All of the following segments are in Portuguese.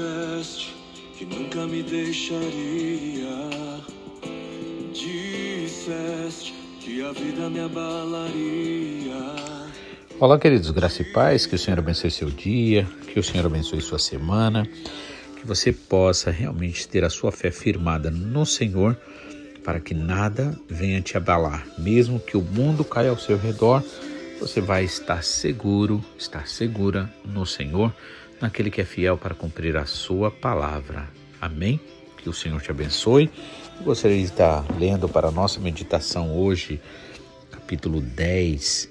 Disseste que nunca me deixaria. Disseste que a vida me abalaria. Olá, queridos, graça e paz, que o Senhor abençoe seu dia, que o Senhor abençoe sua semana, que você possa realmente ter a sua fé firmada no Senhor, para que nada venha te abalar. Mesmo que o mundo caia ao seu redor, você vai estar seguro, estar segura no Senhor, naquele que é fiel para cumprir a sua palavra. Amém? Que o Senhor te abençoe. Eu gostaria de estar lendo para a nossa meditação hoje, capítulo 10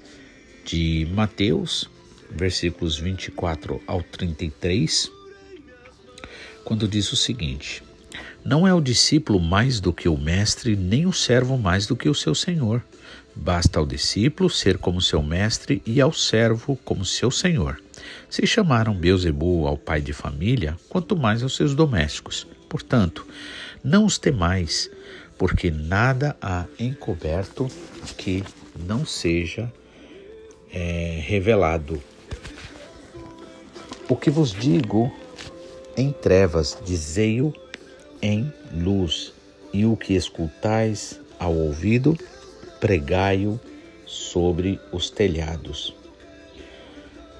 de Mateus, versículos 24 ao 33, quando diz o seguinte: Não é o discípulo mais do que o mestre, nem o servo mais do que o seu senhor. Basta ao discípulo ser como seu mestre e ao servo como seu senhor. Se chamaram Beuzebu ao pai de família, quanto mais aos seus domésticos. Portanto, não os temais, porque nada há encoberto que não seja é, revelado. O que vos digo em trevas, dizei-o em luz, e o que escutais ao ouvido, pregai-o sobre os telhados.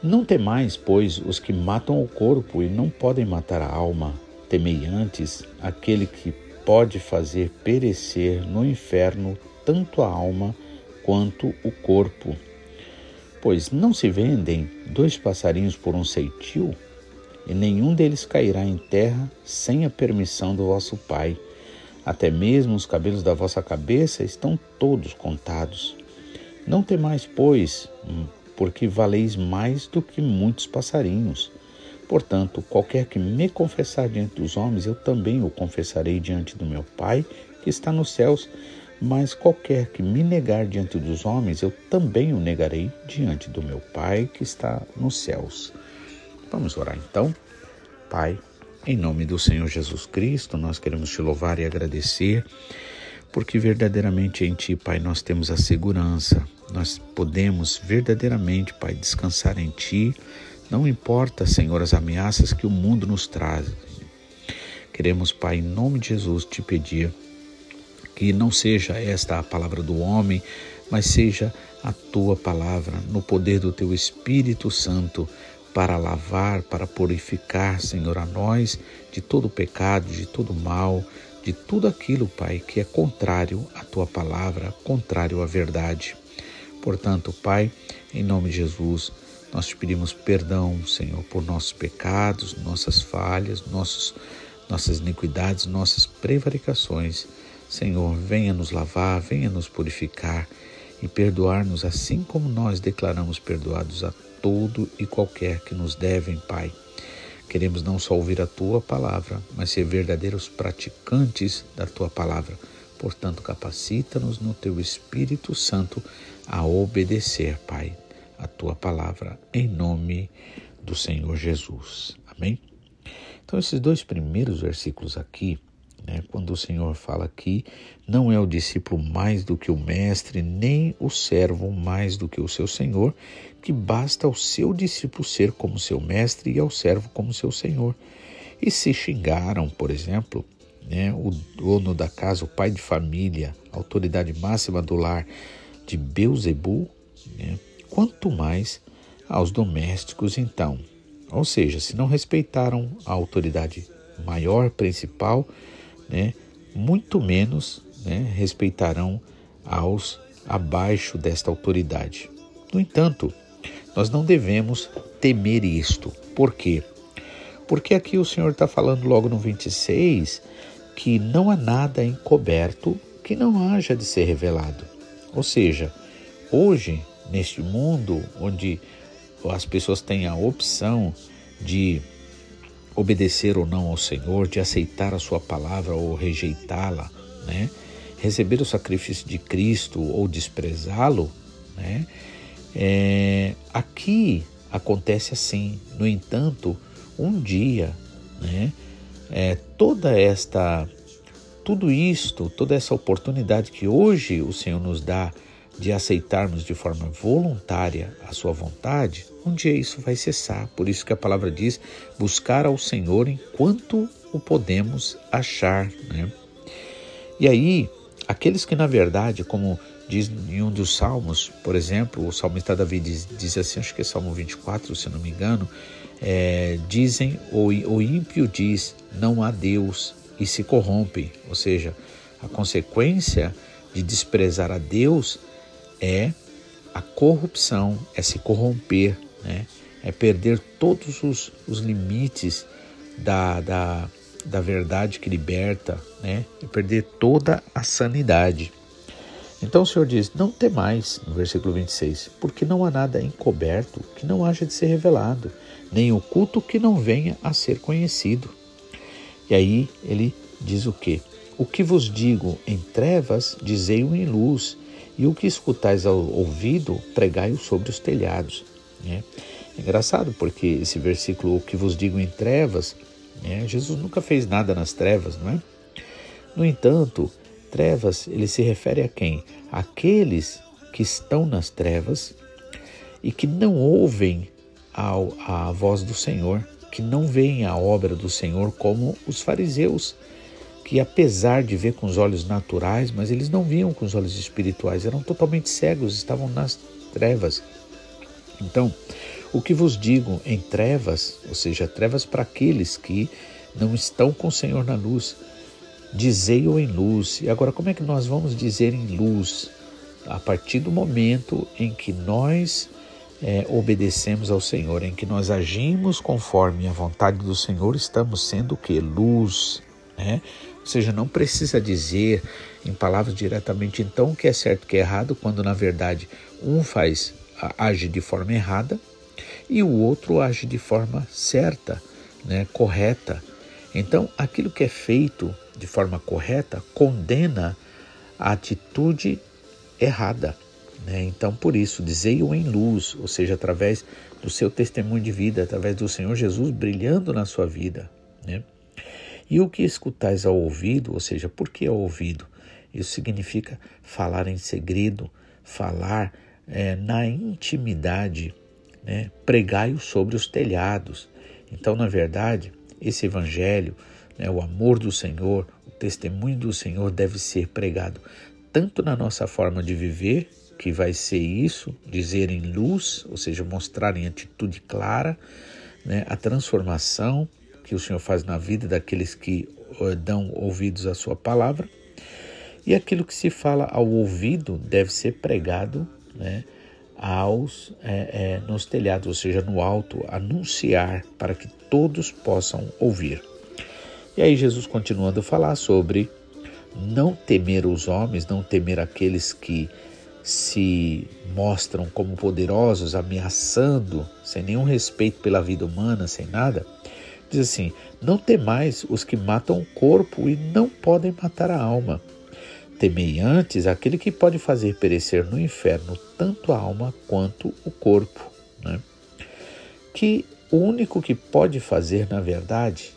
Não temais, pois, os que matam o corpo e não podem matar a alma, temei antes aquele que pode fazer perecer no inferno tanto a alma quanto o corpo. Pois não se vendem dois passarinhos por um ceitil, e nenhum deles cairá em terra sem a permissão do vosso Pai. Até mesmo os cabelos da vossa cabeça estão todos contados. Não temais, pois, porque valeis mais do que muitos passarinhos. Portanto, qualquer que me confessar diante dos homens, eu também o confessarei diante do meu Pai que está nos céus. Mas qualquer que me negar diante dos homens, eu também o negarei diante do meu Pai que está nos céus. Vamos orar então. Pai, em nome do Senhor Jesus Cristo, nós queremos te louvar e agradecer, porque verdadeiramente em Ti, Pai, nós temos a segurança, nós podemos verdadeiramente, Pai, descansar em Ti, não importa, Senhor, as ameaças que o mundo nos traz. Queremos, Pai, em nome de Jesus, te pedir que não seja esta a palavra do homem, mas seja a tua palavra, no poder do teu Espírito Santo, para lavar, para purificar, Senhor, a nós de todo pecado, de todo mal, de tudo aquilo, Pai, que é contrário à tua palavra, contrário à verdade. Portanto, Pai, em nome de Jesus, nós te pedimos perdão, Senhor, por nossos pecados, nossas falhas, nossos, nossas iniquidades, nossas prevaricações. Senhor, venha nos lavar, venha nos purificar e perdoar-nos assim como nós declaramos perdoados a todo e qualquer que nos devem, Pai. Queremos não só ouvir a tua palavra, mas ser verdadeiros praticantes da tua palavra. Portanto, capacita-nos no teu Espírito Santo a obedecer, Pai, a tua palavra, em nome do Senhor Jesus. Amém? Então, esses dois primeiros versículos aqui né? Quando o Senhor fala aqui, não é o discípulo mais do que o mestre, nem o servo mais do que o seu senhor, que basta ao seu discípulo ser como seu mestre e ao servo como seu senhor. E se xingaram, por exemplo, né, o dono da casa, o pai de família, a autoridade máxima do lar de Beuzebu, né, quanto mais aos domésticos então. Ou seja, se não respeitaram a autoridade maior, principal, né, muito menos né, respeitarão aos abaixo desta autoridade. No entanto, nós não devemos temer isto. Por quê? Porque aqui o Senhor está falando logo no 26 que não há nada encoberto que não haja de ser revelado. Ou seja, hoje, neste mundo onde as pessoas têm a opção de obedecer ou não ao Senhor, de aceitar a sua palavra ou rejeitá-la, né? receber o sacrifício de Cristo ou desprezá-lo, né? É, aqui acontece assim. No entanto, um dia, né? É, toda esta, tudo isto, toda essa oportunidade que hoje o Senhor nos dá de aceitarmos de forma voluntária a sua vontade, um dia isso vai cessar. Por isso que a palavra diz: buscar ao Senhor enquanto o podemos achar. Né? E aí, aqueles que na verdade, como diz em um dos salmos, por exemplo, o salmista Davi diz, diz assim, acho que é Salmo 24, se não me engano, é, dizem, o, o ímpio diz, não há Deus, e se corrompe. Ou seja, a consequência de desprezar a Deus é a corrupção, é se corromper, né? é perder todos os, os limites da, da, da verdade que liberta, né? é perder toda a sanidade. Então o Senhor diz: Não temais, no versículo 26, porque não há nada encoberto que não haja de ser revelado, nem oculto que não venha a ser conhecido. E aí ele diz o quê? O que vos digo em trevas, dizei-o em luz, e o que escutais ao ouvido, pregai-o sobre os telhados. Né? É engraçado porque esse versículo, o que vos digo em trevas, né? Jesus nunca fez nada nas trevas, não é? No entanto, trevas, ele se refere a quem? Aqueles que estão nas trevas e que não ouvem ao, a voz do Senhor, que não veem a obra do Senhor como os fariseus, que apesar de ver com os olhos naturais, mas eles não viam com os olhos espirituais, eram totalmente cegos, estavam nas trevas. Então, o que vos digo em trevas, ou seja, trevas para aqueles que não estão com o Senhor na luz, dizei-o em luz. E agora, como é que nós vamos dizer em luz? A partir do momento em que nós é, obedecemos ao Senhor, em que nós agimos conforme a vontade do Senhor, estamos sendo o que? Luz. Né? Ou seja, não precisa dizer em palavras diretamente então o que é certo e o que é errado, quando na verdade um faz age de forma errada e o outro age de forma certa, né, correta. Então, aquilo que é feito de forma correta condena a atitude errada. Né? Então, por isso, dizei-o em luz, ou seja, através do seu testemunho de vida, através do Senhor Jesus brilhando na sua vida. Né? E o que escutais ao ouvido, ou seja, por que ao ouvido? Isso significa falar em segredo, falar é, na intimidade, né? pregai-o sobre os telhados. Então, na verdade, esse evangelho, né, o amor do Senhor, o testemunho do Senhor deve ser pregado tanto na nossa forma de viver, que vai ser isso, dizer em luz, ou seja, mostrar em atitude clara né, a transformação que o Senhor faz na vida daqueles que dão ouvidos à sua palavra. E aquilo que se fala ao ouvido deve ser pregado né, aos, é, é, nos telhados, ou seja, no alto, anunciar para que todos possam ouvir. E aí Jesus continuando a falar sobre não temer os homens, não temer aqueles que se mostram como poderosos, ameaçando, sem nenhum respeito pela vida humana, sem nada, Diz assim: Não temais os que matam o corpo e não podem matar a alma. Temei antes aquele que pode fazer perecer no inferno tanto a alma quanto o corpo. Né? Que o único que pode fazer, na verdade,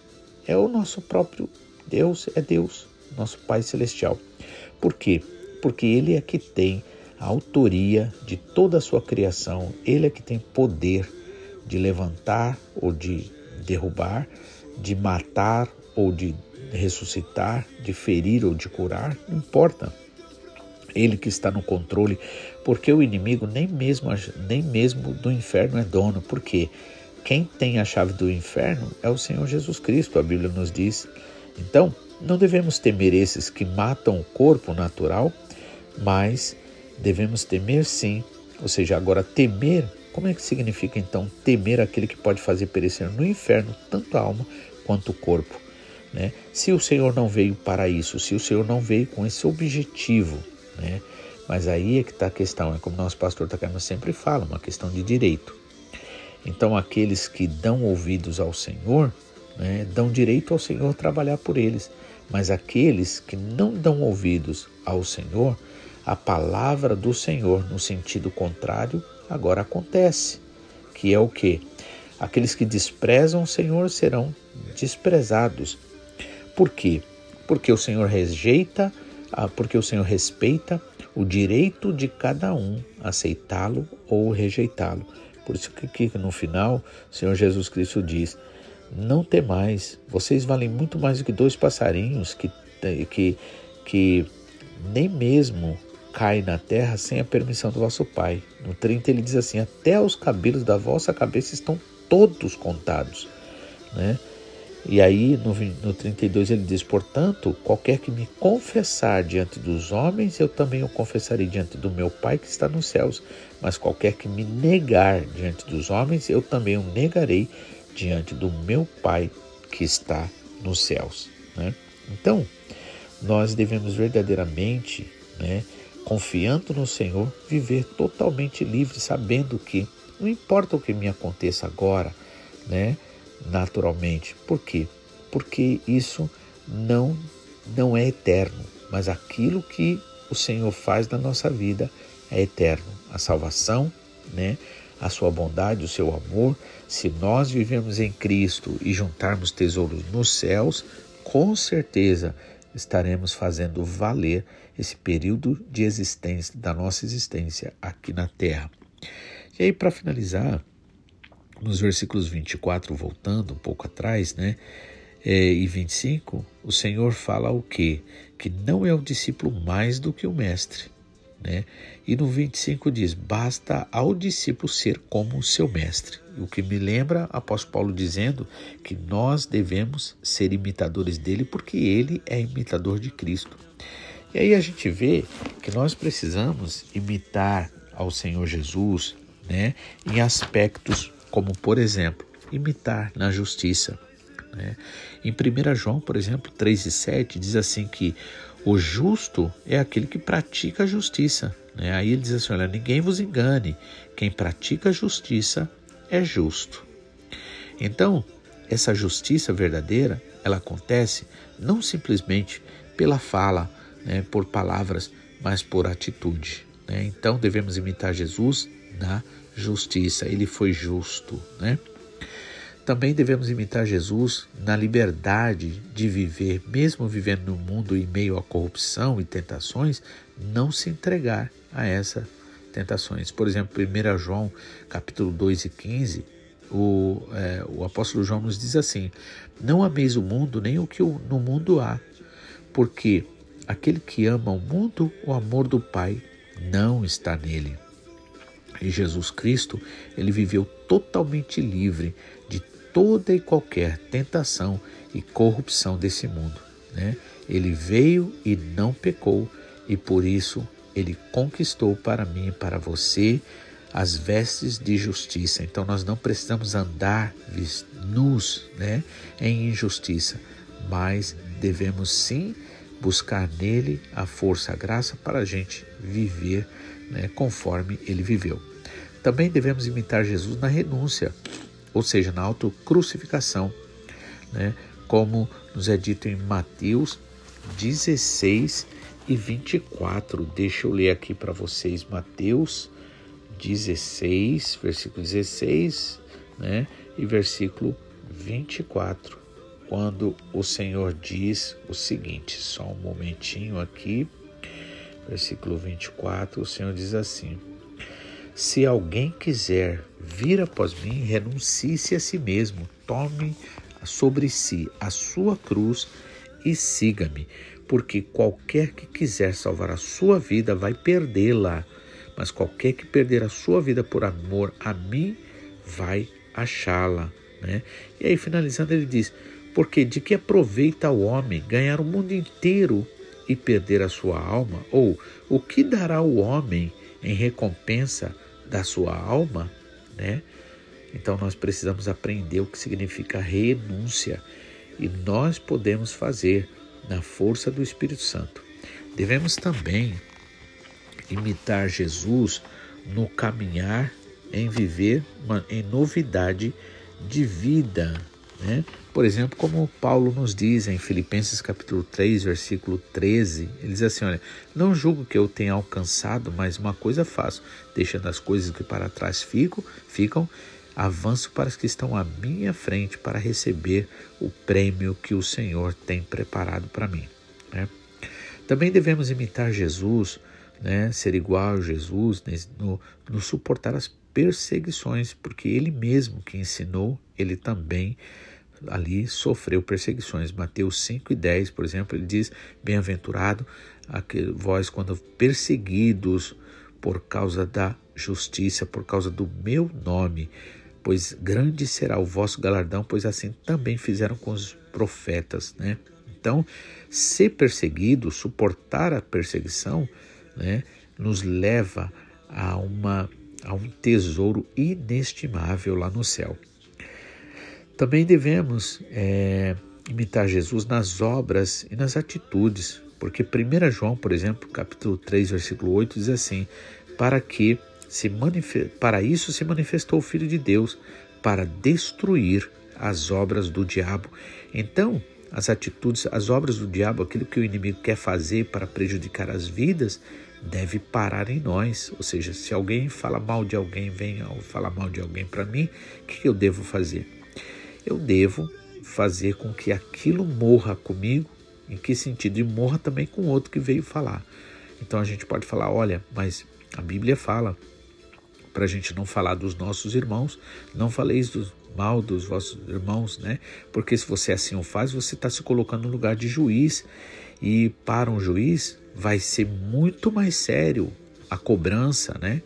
é o nosso próprio Deus, é Deus, nosso Pai Celestial. Por quê? Porque Ele é que tem a autoria de toda a sua criação, Ele é que tem poder de levantar ou de derrubar, de matar ou de ressuscitar, de ferir ou de curar, não importa. Ele que está no controle, porque o inimigo nem mesmo, nem mesmo do inferno é dono, porque quem tem a chave do inferno é o Senhor Jesus Cristo, a Bíblia nos diz. Então, não devemos temer esses que matam o corpo natural, mas devemos temer sim, ou seja, agora temer como é que significa então temer aquele que pode fazer perecer no inferno tanto a alma quanto o corpo? Né? Se o Senhor não veio para isso, se o Senhor não veio com esse objetivo, né? mas aí é que está a questão, é como nosso pastor Takama sempre fala, uma questão de direito. Então aqueles que dão ouvidos ao Senhor, né, dão direito ao Senhor trabalhar por eles, mas aqueles que não dão ouvidos ao Senhor, a palavra do Senhor no sentido contrário agora acontece, que é o que? Aqueles que desprezam o Senhor serão desprezados. Por quê? Porque o Senhor rejeita, ah, porque o Senhor respeita o direito de cada um aceitá-lo ou rejeitá-lo. Por isso que aqui no final o Senhor Jesus Cristo diz: Não temais, vocês valem muito mais do que dois passarinhos que, que, que nem mesmo cai na terra sem a permissão do vosso Pai. No 30 ele diz assim: Até os cabelos da vossa cabeça estão todos contados. Né? E aí no, no 32 ele diz: Portanto, qualquer que me confessar diante dos homens, eu também o confessarei diante do meu Pai que está nos céus. Mas qualquer que me negar diante dos homens, eu também o negarei diante do meu Pai que está nos céus. Né? Então, nós devemos verdadeiramente, né, confiando no Senhor, viver totalmente livre, sabendo que não importa o que me aconteça agora, né? Naturalmente. Por quê? Porque isso não não é eterno, mas aquilo que o Senhor faz na nossa vida é eterno. A salvação, né? A sua bondade, o seu amor, se nós vivemos em Cristo e juntarmos tesouros nos céus, com certeza estaremos fazendo valer esse período de existência da nossa existência aqui na terra. E aí, para finalizar, nos versículos 24, voltando um pouco atrás, né? É, e 25, o Senhor fala o quê? Que não é o discípulo mais do que o mestre. Né? E no 25 diz: basta ao discípulo ser como o seu mestre. O que me lembra apóstolo Paulo dizendo que nós devemos ser imitadores dele porque ele é imitador de Cristo. E aí a gente vê que nós precisamos imitar ao Senhor Jesus, né, em aspectos como, por exemplo, imitar na justiça. Né? Em 1 João, por exemplo, 3 e 7, diz assim que o justo é aquele que pratica a justiça. Né? Aí ele diz assim: olha, ninguém vos engane, quem pratica a justiça é justo. Então, essa justiça verdadeira, ela acontece não simplesmente pela fala, né, por palavras, mas por atitude. Né? Então, devemos imitar Jesus na justiça, ele foi justo, né? Também devemos imitar Jesus na liberdade de viver, mesmo vivendo no mundo em meio à corrupção e tentações, não se entregar a essas tentações. Por exemplo, 1 João capítulo 2 e 15, o, é, o apóstolo João nos diz assim: Não ameis o mundo, nem o que no mundo há, porque aquele que ama o mundo, o amor do Pai não está nele. E Jesus Cristo, ele viveu totalmente livre de toda e qualquer tentação e corrupção desse mundo. Né? Ele veio e não pecou, e por isso ele conquistou para mim e para você as vestes de justiça. Então nós não precisamos andar nus né, em injustiça, mas devemos sim buscar nele a força, a graça para a gente viver né, conforme ele viveu. Também devemos imitar Jesus na renúncia, ou seja, na autocrucificação, né? como nos é dito em Mateus 16 e 24. Deixa eu ler aqui para vocês Mateus 16, versículo 16 né? e versículo 24, quando o Senhor diz o seguinte: só um momentinho aqui, versículo 24, o Senhor diz assim. Se alguém quiser vir após mim, renuncie-se a si mesmo, tome sobre si a sua cruz e siga-me, porque qualquer que quiser salvar a sua vida vai perdê-la, mas qualquer que perder a sua vida por amor a mim vai achá-la. Né? E aí, finalizando, ele diz: Porque de que aproveita o homem ganhar o mundo inteiro e perder a sua alma? Ou o que dará o homem em recompensa da sua alma, né? Então nós precisamos aprender o que significa renúncia e nós podemos fazer na força do Espírito Santo. Devemos também imitar Jesus no caminhar em viver uma, em novidade de vida, né? Por exemplo, como Paulo nos diz em Filipenses capítulo 3, versículo 13, ele diz assim, olha, não julgo que eu tenha alcançado, mas uma coisa faço, deixando as coisas que para trás ficam, ficam, avanço para as que estão à minha frente para receber o prêmio que o Senhor tem preparado para mim. Né? Também devemos imitar Jesus né, ser igual a Jesus, no, no suportar as perseguições, porque ele mesmo que ensinou, ele também ali sofreu perseguições. Mateus 5 e 10, por exemplo, ele diz: Bem-aventurado vós quando perseguidos por causa da justiça, por causa do meu nome, pois grande será o vosso galardão, pois assim também fizeram com os profetas, né? Então, ser perseguido, suportar a perseguição, né, nos leva a uma a um tesouro inestimável lá no céu. Também devemos é, imitar Jesus nas obras e nas atitudes, porque 1 João, por exemplo, capítulo 3, versículo 8, diz assim: para que se para isso se manifestou o Filho de Deus, para destruir as obras do diabo. Então, as atitudes, as obras do diabo, aquilo que o inimigo quer fazer para prejudicar as vidas, deve parar em nós. Ou seja, se alguém fala mal de alguém, vem falar mal de alguém para mim, o que eu devo fazer? Eu devo fazer com que aquilo morra comigo, em que sentido? E morra também com o outro que veio falar. Então a gente pode falar: olha, mas a Bíblia fala para a gente não falar dos nossos irmãos, não faleis do mal dos vossos irmãos, né? Porque se você assim o faz, você está se colocando no lugar de juiz e para um juiz vai ser muito mais sério a cobrança, né?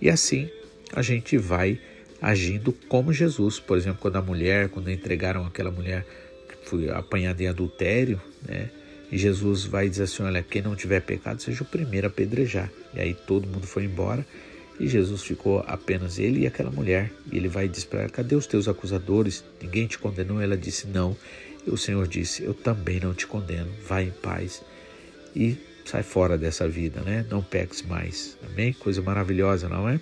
E assim a gente vai agindo como Jesus. Por exemplo, quando a mulher, quando entregaram aquela mulher que foi apanhada em adultério, né? E Jesus vai dizer assim: Olha, quem não tiver pecado, seja o primeiro a apedrejar. E aí todo mundo foi embora e Jesus ficou apenas ele e aquela mulher. E ele vai dizer para ela: Cadê os teus acusadores? Ninguém te condenou? Ela disse: Não. E o Senhor disse: Eu também não te condeno. Vai em paz. E sai fora dessa vida, né? Não peques mais. Amém? Coisa maravilhosa, não é?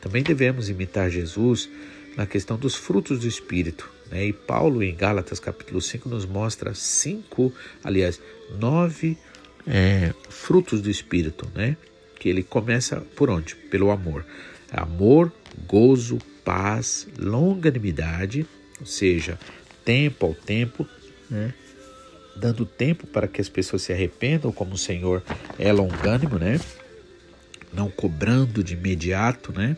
Também devemos imitar Jesus na questão dos frutos do Espírito. Né? E Paulo, em Gálatas capítulo 5, nos mostra cinco, aliás, nove é, frutos do Espírito, né? Que ele começa por onde? Pelo amor. Amor, gozo, paz, longanimidade, ou seja, tempo ao tempo, né? Dando tempo para que as pessoas se arrependam, como o Senhor é longânimo, né? Não cobrando de imediato, né?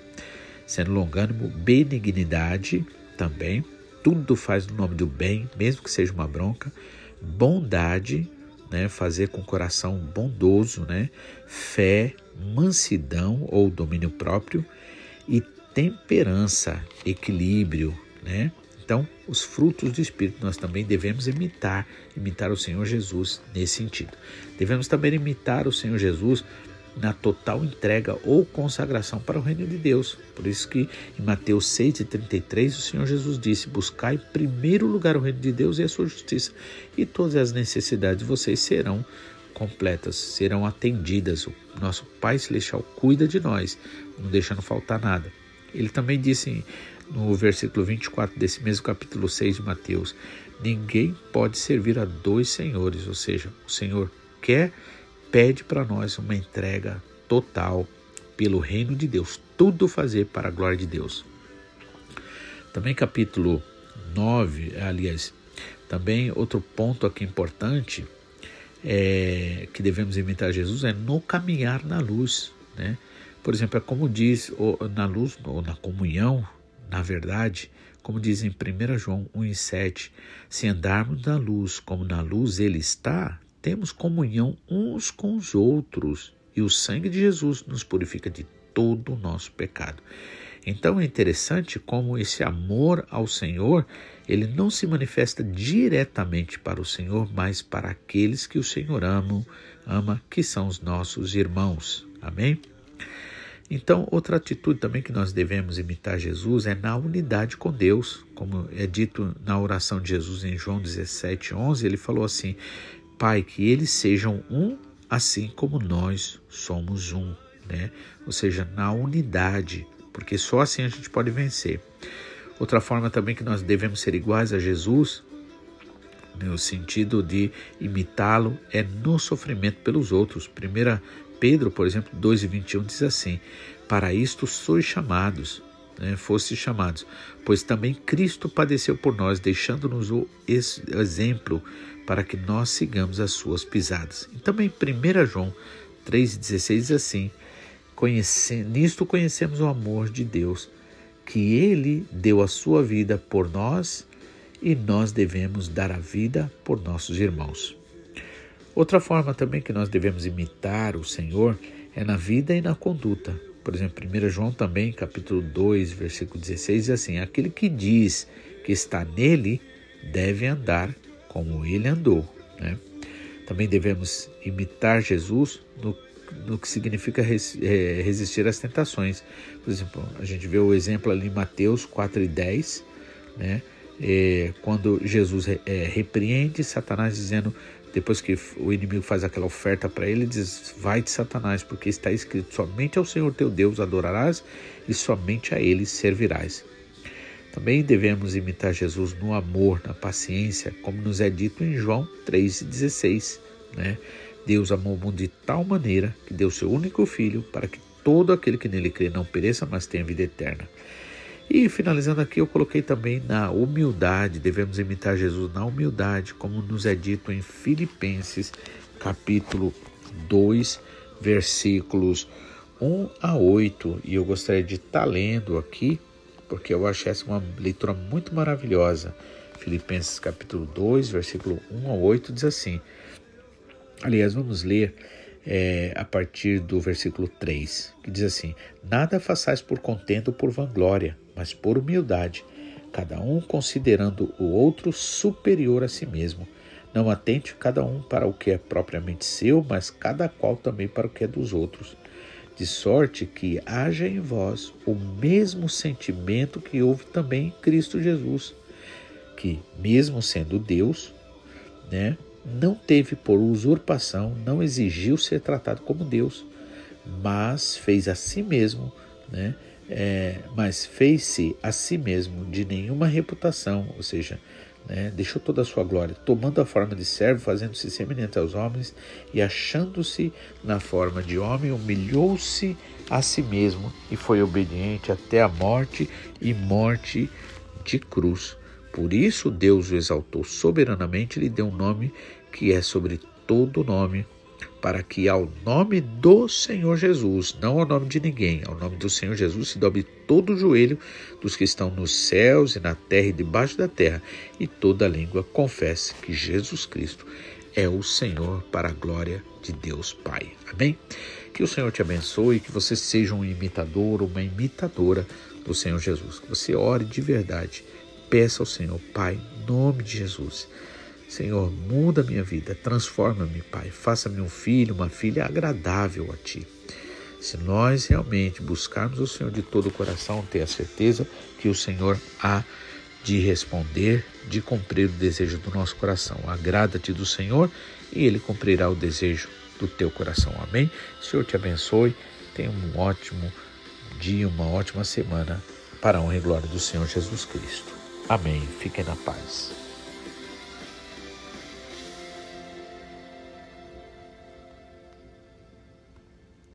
Sendo longânimo, benignidade também. Tudo faz no nome do bem, mesmo que seja uma bronca. Bondade, né? Fazer com coração bondoso, né? Fé, mansidão ou domínio próprio e temperança, equilíbrio, né? Então, os frutos do Espírito nós também devemos imitar, imitar o Senhor Jesus nesse sentido. Devemos também imitar o Senhor Jesus na total entrega ou consagração para o reino de Deus. Por isso que em Mateus 6,33 o Senhor Jesus disse: Buscai em primeiro lugar o reino de Deus e a sua justiça, e todas as necessidades de vocês serão completas, serão atendidas. O nosso Pai Celestial cuida de nós, não deixando faltar nada. Ele também disse no versículo 24 desse mesmo capítulo 6 de Mateus: Ninguém pode servir a dois senhores, ou seja, o Senhor quer, pede para nós uma entrega total pelo reino de Deus, tudo fazer para a glória de Deus. Também capítulo 9, aliás, também outro ponto aqui importante é, que devemos imitar Jesus é no caminhar na luz, né? Por exemplo, é como diz na luz ou na comunhão, na verdade, como diz em 1 João 1,7, se andarmos na luz como na luz ele está, temos comunhão uns com os outros e o sangue de Jesus nos purifica de todo o nosso pecado. Então é interessante como esse amor ao Senhor, ele não se manifesta diretamente para o Senhor, mas para aqueles que o Senhor ama, ama que são os nossos irmãos. Amém? Então, outra atitude também que nós devemos imitar Jesus é na unidade com Deus, como é dito na oração de Jesus em João 17, 11, ele falou assim: Pai, que eles sejam um, assim como nós somos um, né? Ou seja, na unidade, porque só assim a gente pode vencer. Outra forma também que nós devemos ser iguais a Jesus, no sentido de imitá-lo, é no sofrimento pelos outros. Primeira Pedro, por exemplo, 2,21 diz assim: Para isto sois chamados, né, fosse chamados, pois também Cristo padeceu por nós, deixando-nos o exemplo para que nós sigamos as suas pisadas. E também 1 João 3,16 diz assim: Conhece, Nisto conhecemos o amor de Deus, que Ele deu a sua vida por nós e nós devemos dar a vida por nossos irmãos. Outra forma também que nós devemos imitar o Senhor é na vida e na conduta. Por exemplo, 1 João também, capítulo 2, versículo 16, diz assim: Aquele que diz que está nele deve andar como ele andou. Né? Também devemos imitar Jesus no, no que significa res, é, resistir às tentações. Por exemplo, a gente vê o exemplo ali em Mateus 4 e 10, né? É, quando Jesus é, repreende Satanás dizendo depois que o inimigo faz aquela oferta para ele, diz: Vai de Satanás, porque está escrito: somente ao Senhor teu Deus adorarás e somente a ele servirás. Também devemos imitar Jesus no amor, na paciência, como nos é dito em João 3,16. Né? Deus amou o mundo de tal maneira que deu seu único filho para que todo aquele que nele crê não pereça, mas tenha vida eterna. E finalizando aqui, eu coloquei também na humildade, devemos imitar Jesus na humildade, como nos é dito em Filipenses, capítulo 2, versículos 1 a 8. E eu gostaria de estar tá lendo aqui, porque eu acho essa uma leitura muito maravilhosa. Filipenses, capítulo 2, versículo 1 a 8 diz assim. Aliás, vamos ler é, a partir do versículo 3, que diz assim: Nada façais por contento ou por vanglória, mas por humildade, cada um considerando o outro superior a si mesmo. Não atente cada um para o que é propriamente seu, mas cada qual também para o que é dos outros. De sorte que haja em vós o mesmo sentimento que houve também em Cristo Jesus, que, mesmo sendo Deus, né, não teve por usurpação, não exigiu ser tratado como Deus, mas fez a si mesmo, né? É, mas fez-se a si mesmo de nenhuma reputação, ou seja, né, deixou toda a sua glória, tomando a forma de servo, fazendo-se semelhante aos homens e achando-se na forma de homem, humilhou-se a si mesmo e foi obediente até a morte e morte de cruz. Por isso Deus o exaltou soberanamente e lhe deu um nome que é sobre todo nome, para que ao nome do Senhor Jesus, não ao nome de ninguém, ao nome do Senhor Jesus se dobre todo o joelho dos que estão nos céus e na terra e debaixo da terra, e toda língua confesse que Jesus Cristo é o Senhor para a glória de Deus Pai. Amém? Que o Senhor te abençoe, que você seja um imitador, uma imitadora do Senhor Jesus. Que você ore de verdade. Peça ao Senhor, Pai, em nome de Jesus Senhor, muda minha vida, transforma-me, Pai, faça-me um filho, uma filha agradável a Ti. Se nós realmente buscarmos o Senhor de todo o coração, tenha certeza que o Senhor há de responder, de cumprir o desejo do nosso coração. Agrada-te do Senhor e Ele cumprirá o desejo do teu coração. Amém? Senhor te abençoe. Tenha um ótimo dia, uma ótima semana para a honra e glória do Senhor Jesus Cristo. Amém. Fiquem na paz.